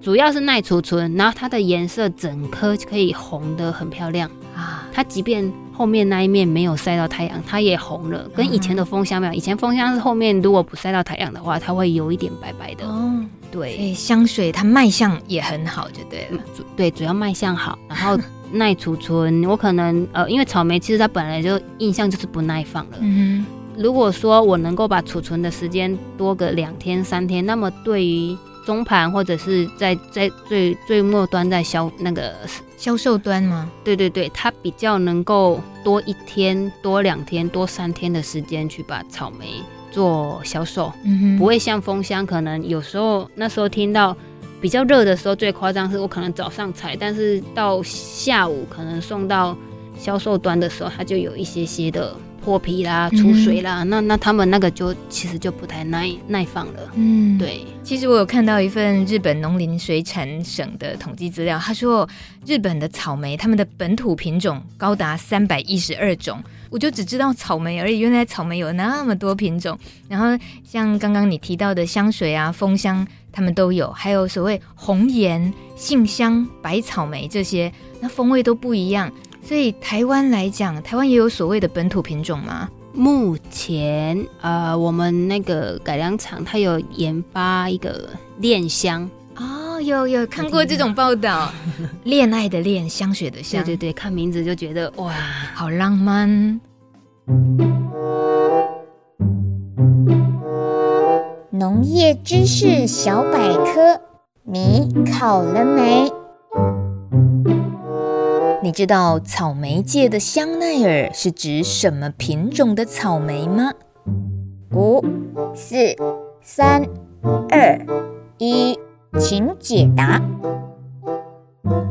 主要是耐储存，然后它的颜色整颗可以红的很漂亮啊！它即便后面那一面没有晒到太阳，它也红了。跟以前的丰香没有，以前丰香是后面如果不晒到太阳的话，它会有一点白白的。哦，对，香水它卖相也很好，就对了。对，主要卖相好，然后。耐储存，我可能呃，因为草莓其实它本来就印象就是不耐放了。嗯哼，如果说我能够把储存的时间多个两天三天，那么对于中盘或者是在在最最末端在销那个销售端吗？对对对，它比较能够多一天、多两天、多三天的时间去把草莓做销售。嗯哼，不会像蜂箱，可能有时候那时候听到。比较热的时候，最夸张是我可能早上采，但是到下午可能送到销售端的时候，它就有一些些的破皮啦、出水啦。嗯、那那他们那个就其实就不太耐耐放了。嗯，对。其实我有看到一份日本农林水产省的统计资料，他说日本的草莓，他们的本土品种高达三百一十二种。我就只知道草莓而已，原来草莓有那么多品种。然后像刚刚你提到的香水啊、丰香。他们都有，还有所谓红颜、杏香、白草莓这些，那风味都不一样。所以台湾来讲，台湾也有所谓的本土品种吗？目前，呃，我们那个改良厂它有研发一个恋香，有有看过这种报道，恋爱的恋，香水的香，对对对，看名字就觉得哇，好浪漫。农业知识小百科，你考了没？你知道草莓界的香奈儿是指什么品种的草莓吗？五、四、三、二、一，请解答。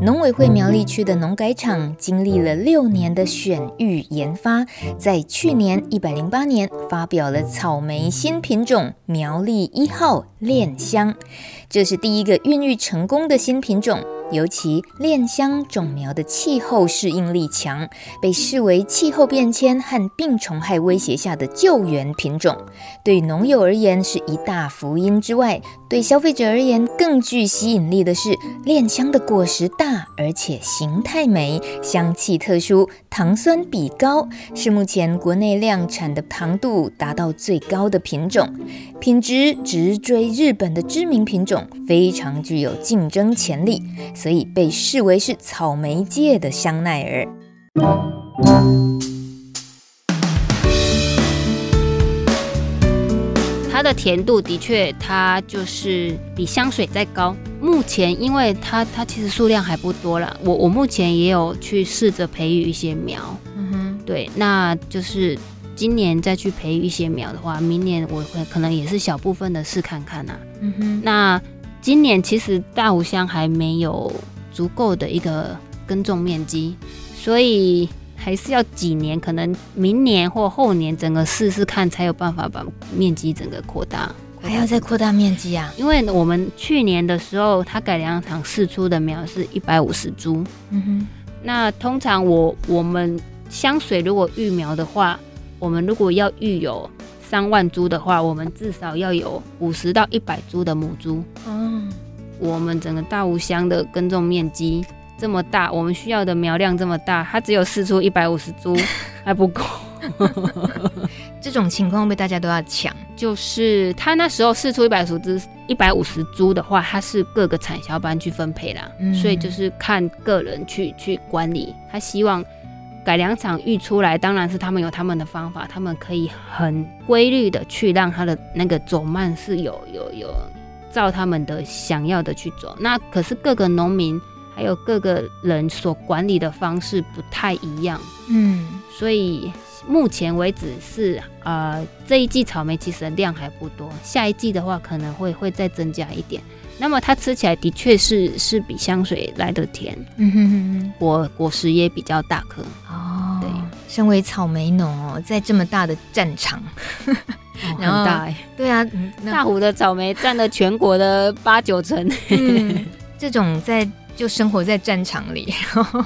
农委会苗栗区的农改场经历了六年的选育研发，在去年一百零八年发表了草莓新品种苗栗一号恋香，这是第一个孕育成功的新品种。尤其恋香种苗的气候适应力强，被视为气候变迁和病虫害威胁下的救援品种。对农友而言是一大福音之外，对消费者而言，更具吸引力的是炼香的果实大，而且形态美，香气特殊，糖酸比高，是目前国内量产的糖度达到最高的品种，品质直追日本的知名品种，非常具有竞争潜力，所以被视为是草莓界的香奈儿。它甜度的确，它就是比香水再高。目前，因为它它其实数量还不多啦，我我目前也有去试着培育一些苗。嗯哼，对，那就是今年再去培育一些苗的话，明年我会可能也是小部分的试看看呐。嗯哼，那今年其实大湖香还没有足够的一个耕种面积，所以。还是要几年，可能明年或后年，整个试试看，才有办法把面积整个扩大。还要再扩大面积啊？因为我们去年的时候，它改良场试出的苗是一百五十株。嗯哼。那通常我我们香水如果育苗的话，我们如果要育有三万株的话，我们至少要有五十到一百株的母株。嗯。我们整个大湖乡的耕种面积。这么大，我们需要的苗量这么大，它只有试出一百五十株，还不够。这种情况被大家都要抢，就是他那时候试出一百株，一百五十株的话，它是各个产销班去分配啦，嗯、所以就是看个人去去管理。他希望改良场育出来，当然是他们有他们的方法，他们可以很规律的去让他的那个走慢是有有有照他们的想要的去走。那可是各个农民。还有各个人所管理的方式不太一样，嗯，所以目前为止是呃这一季草莓其实量还不多，下一季的话可能会会再增加一点。那么它吃起来的确是是比香水来的甜，嗯哼果果实也比较大颗哦。对，身为草莓农哦，在这么大的战场，哦、很大哎，对啊，大湖的草莓占了全国的八九成，嗯、这种在。就生活在战场里，然后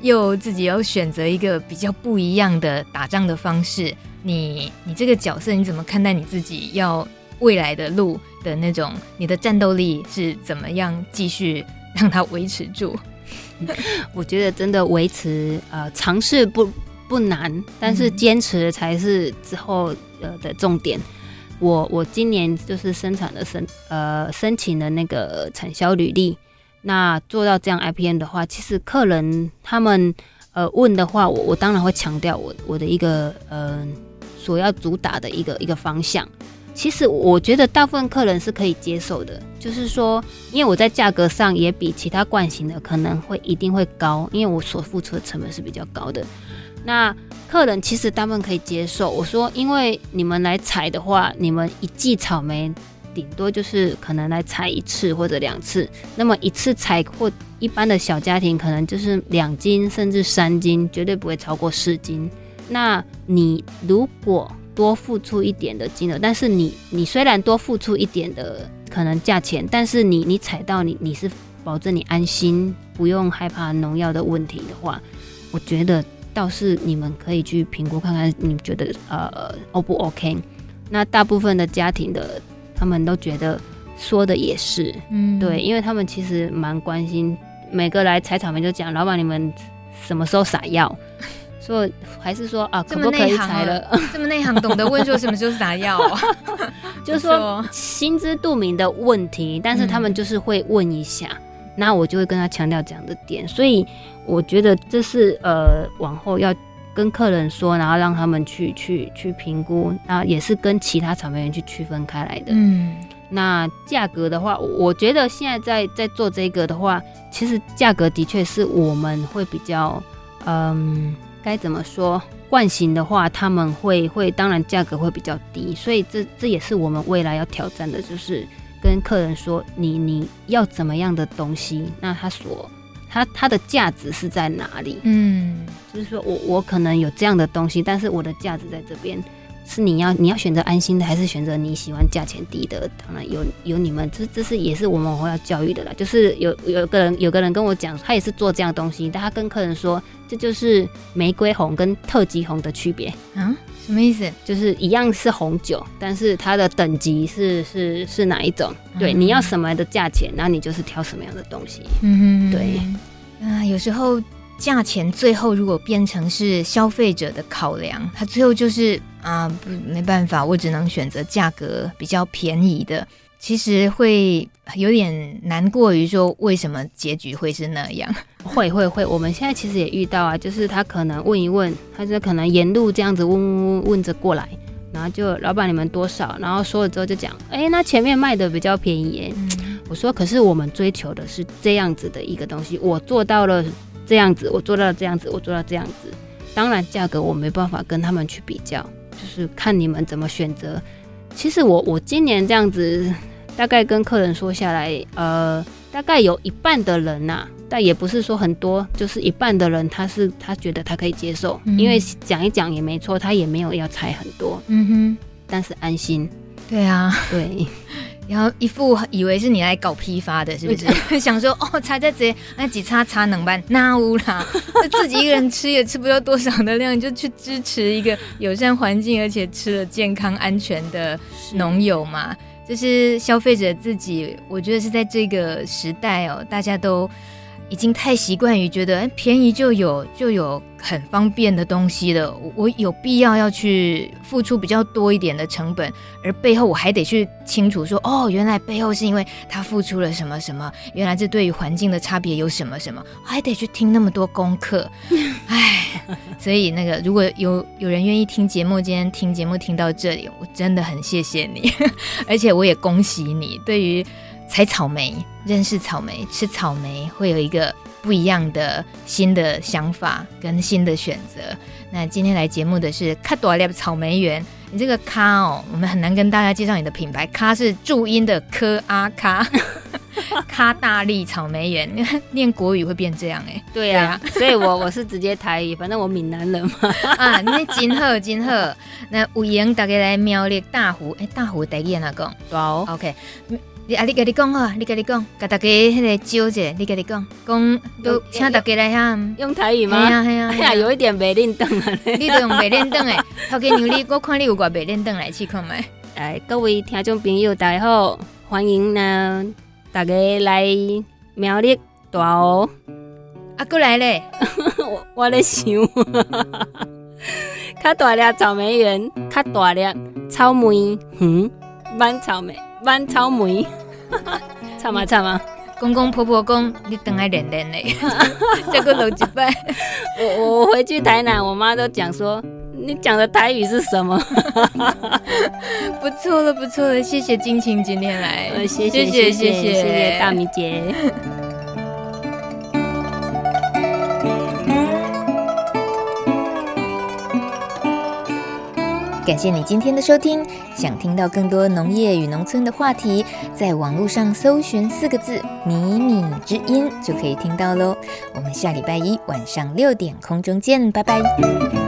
又自己要选择一个比较不一样的打仗的方式。你你这个角色你怎么看待你自己要未来的路的那种？你的战斗力是怎么样继续让它维持住？我觉得真的维持呃尝试不不难，但是坚持才是之后呃的重点。我我今年就是生产的申呃申请的那个产销履历。那做到这样 IPM 的话，其实客人他们呃问的话，我我当然会强调我我的一个呃所要主打的一个一个方向。其实我觉得大部分客人是可以接受的，就是说，因为我在价格上也比其他惯行的可能会一定会高，因为我所付出的成本是比较高的。那客人其实大部分可以接受。我说，因为你们来采的话，你们一季草莓。顶多就是可能来采一次或者两次，那么一次采或一般的小家庭可能就是两斤甚至三斤，绝对不会超过四斤。那你如果多付出一点的金额，但是你你虽然多付出一点的可能价钱，但是你你采到你你是保证你安心，不用害怕农药的问题的话，我觉得倒是你们可以去评估看看，你觉得呃 O 不 OK？那大部分的家庭的。他们都觉得说的也是，嗯，对，因为他们其实蛮关心，每个来采草莓就讲，老板你们什么时候撒药？所以还是说啊，可不可以采了？这么内行，懂得问说什么时候撒药啊？就是说心知肚明的问题，但是他们就是会问一下，嗯、那我就会跟他强调这样的点，所以我觉得这是呃往后要。跟客人说，然后让他们去去去评估，那也是跟其他草莓园去区分开来的。嗯，那价格的话，我觉得现在在在做这个的话，其实价格的确是我们会比较，嗯，该怎么说？惯行的话，他们会会当然价格会比较低，所以这这也是我们未来要挑战的，就是跟客人说，你你要怎么样的东西，那他所。它它的价值是在哪里？嗯，就是说我我可能有这样的东西，但是我的价值在这边，是你要你要选择安心的，还是选择你喜欢价钱低的？当然有有你们，这这是也是我们会要教育的啦。就是有有个人有个人跟我讲，他也是做这样的东西，但他跟客人说，这就是玫瑰红跟特级红的区别啊？什么意思？就是一样是红酒，但是它的等级是是是哪一种？对，你要什么的价钱，那你就是挑什么样的东西。嗯，对。啊，有时候价钱最后如果变成是消费者的考量，他最后就是啊，不，没办法，我只能选择价格比较便宜的。其实会有点难过于说，为什么结局会是那样？会会会，我们现在其实也遇到啊，就是他可能问一问，他就可能沿路这样子问问问着过来，然后就老板你们多少？然后说了之后就讲，哎，那前面卖的比较便宜耶。嗯、我说，可是我们追求的是这样子的一个东西，我做到了这样子，我做到了这样子，我做到这样子。当然价格我没办法跟他们去比较，就是看你们怎么选择。其实我我今年这样子。大概跟客人说下来，呃，大概有一半的人呐、啊，但也不是说很多，就是一半的人，他是他觉得他可以接受，嗯、因为讲一讲也没错，他也没有要拆很多，嗯哼，但是安心，对啊，对，然后一副以为是你来搞批发的，是不是？想说哦，拆在这那几叉叉能办那乌啦，自己一个人吃也吃不到多少的量，你就去支持一个友善环境而且吃了健康安全的农友嘛。就是消费者自己，我觉得是在这个时代哦，大家都已经太习惯于觉得，哎，便宜就有就有很方便的东西了。我有必要要去付出比较多一点的成本，而背后我还得去清楚说，哦，原来背后是因为他付出了什么什么，原来这对于环境的差别有什么什么，还得去听那么多功课，哎。所以那个，如果有有人愿意听节目，今天听节目听到这里，我真的很谢谢你，而且我也恭喜你，对于采草莓、认识草莓、吃草莓，会有一个不一样的新的想法跟新的选择。那今天来节目的是卡大粒草莓园，你这个卡哦，我们很难跟大家介绍你的品牌，卡是注音的科阿卡。卡大力草莓园，念国语会变这样哎、欸？对呀、所以我我是直接台语，反正我闽南人嘛。啊，那真好真好。那欢迎大家来苗栗大湖，哎、欸，大湖台语哪讲？好，OK。你啊，你跟你讲啊，你跟你讲，甲大家迄个招者，你跟你讲，讲都请大家来哈。用台语吗？哎呀哎呀，哎呀，有一点袂认得啊。你都用袂认得诶，头家娘你，我看你有挂袂认得来试看觅。哎，各位听众朋友，大家好，欢迎呢。大家来苗栗大湖，啊，过来咧！我我咧想，较大粒草莓园，较大粒草莓，园，满草莓，满草莓，唱嘛唱嘛，公公婆婆公，你等下练练嘞，再过六几拜。我我回去台南，我妈都讲说。你讲的台语是什么？不错了，不错了，谢谢金晴今天来，谢谢谢谢谢谢，谢谢大米姐。感谢你今天的收听，想听到更多农业与农村的话题，在网络上搜寻四个字“米米之音”就可以听到喽。我们下礼拜一晚上六点空中见，拜拜。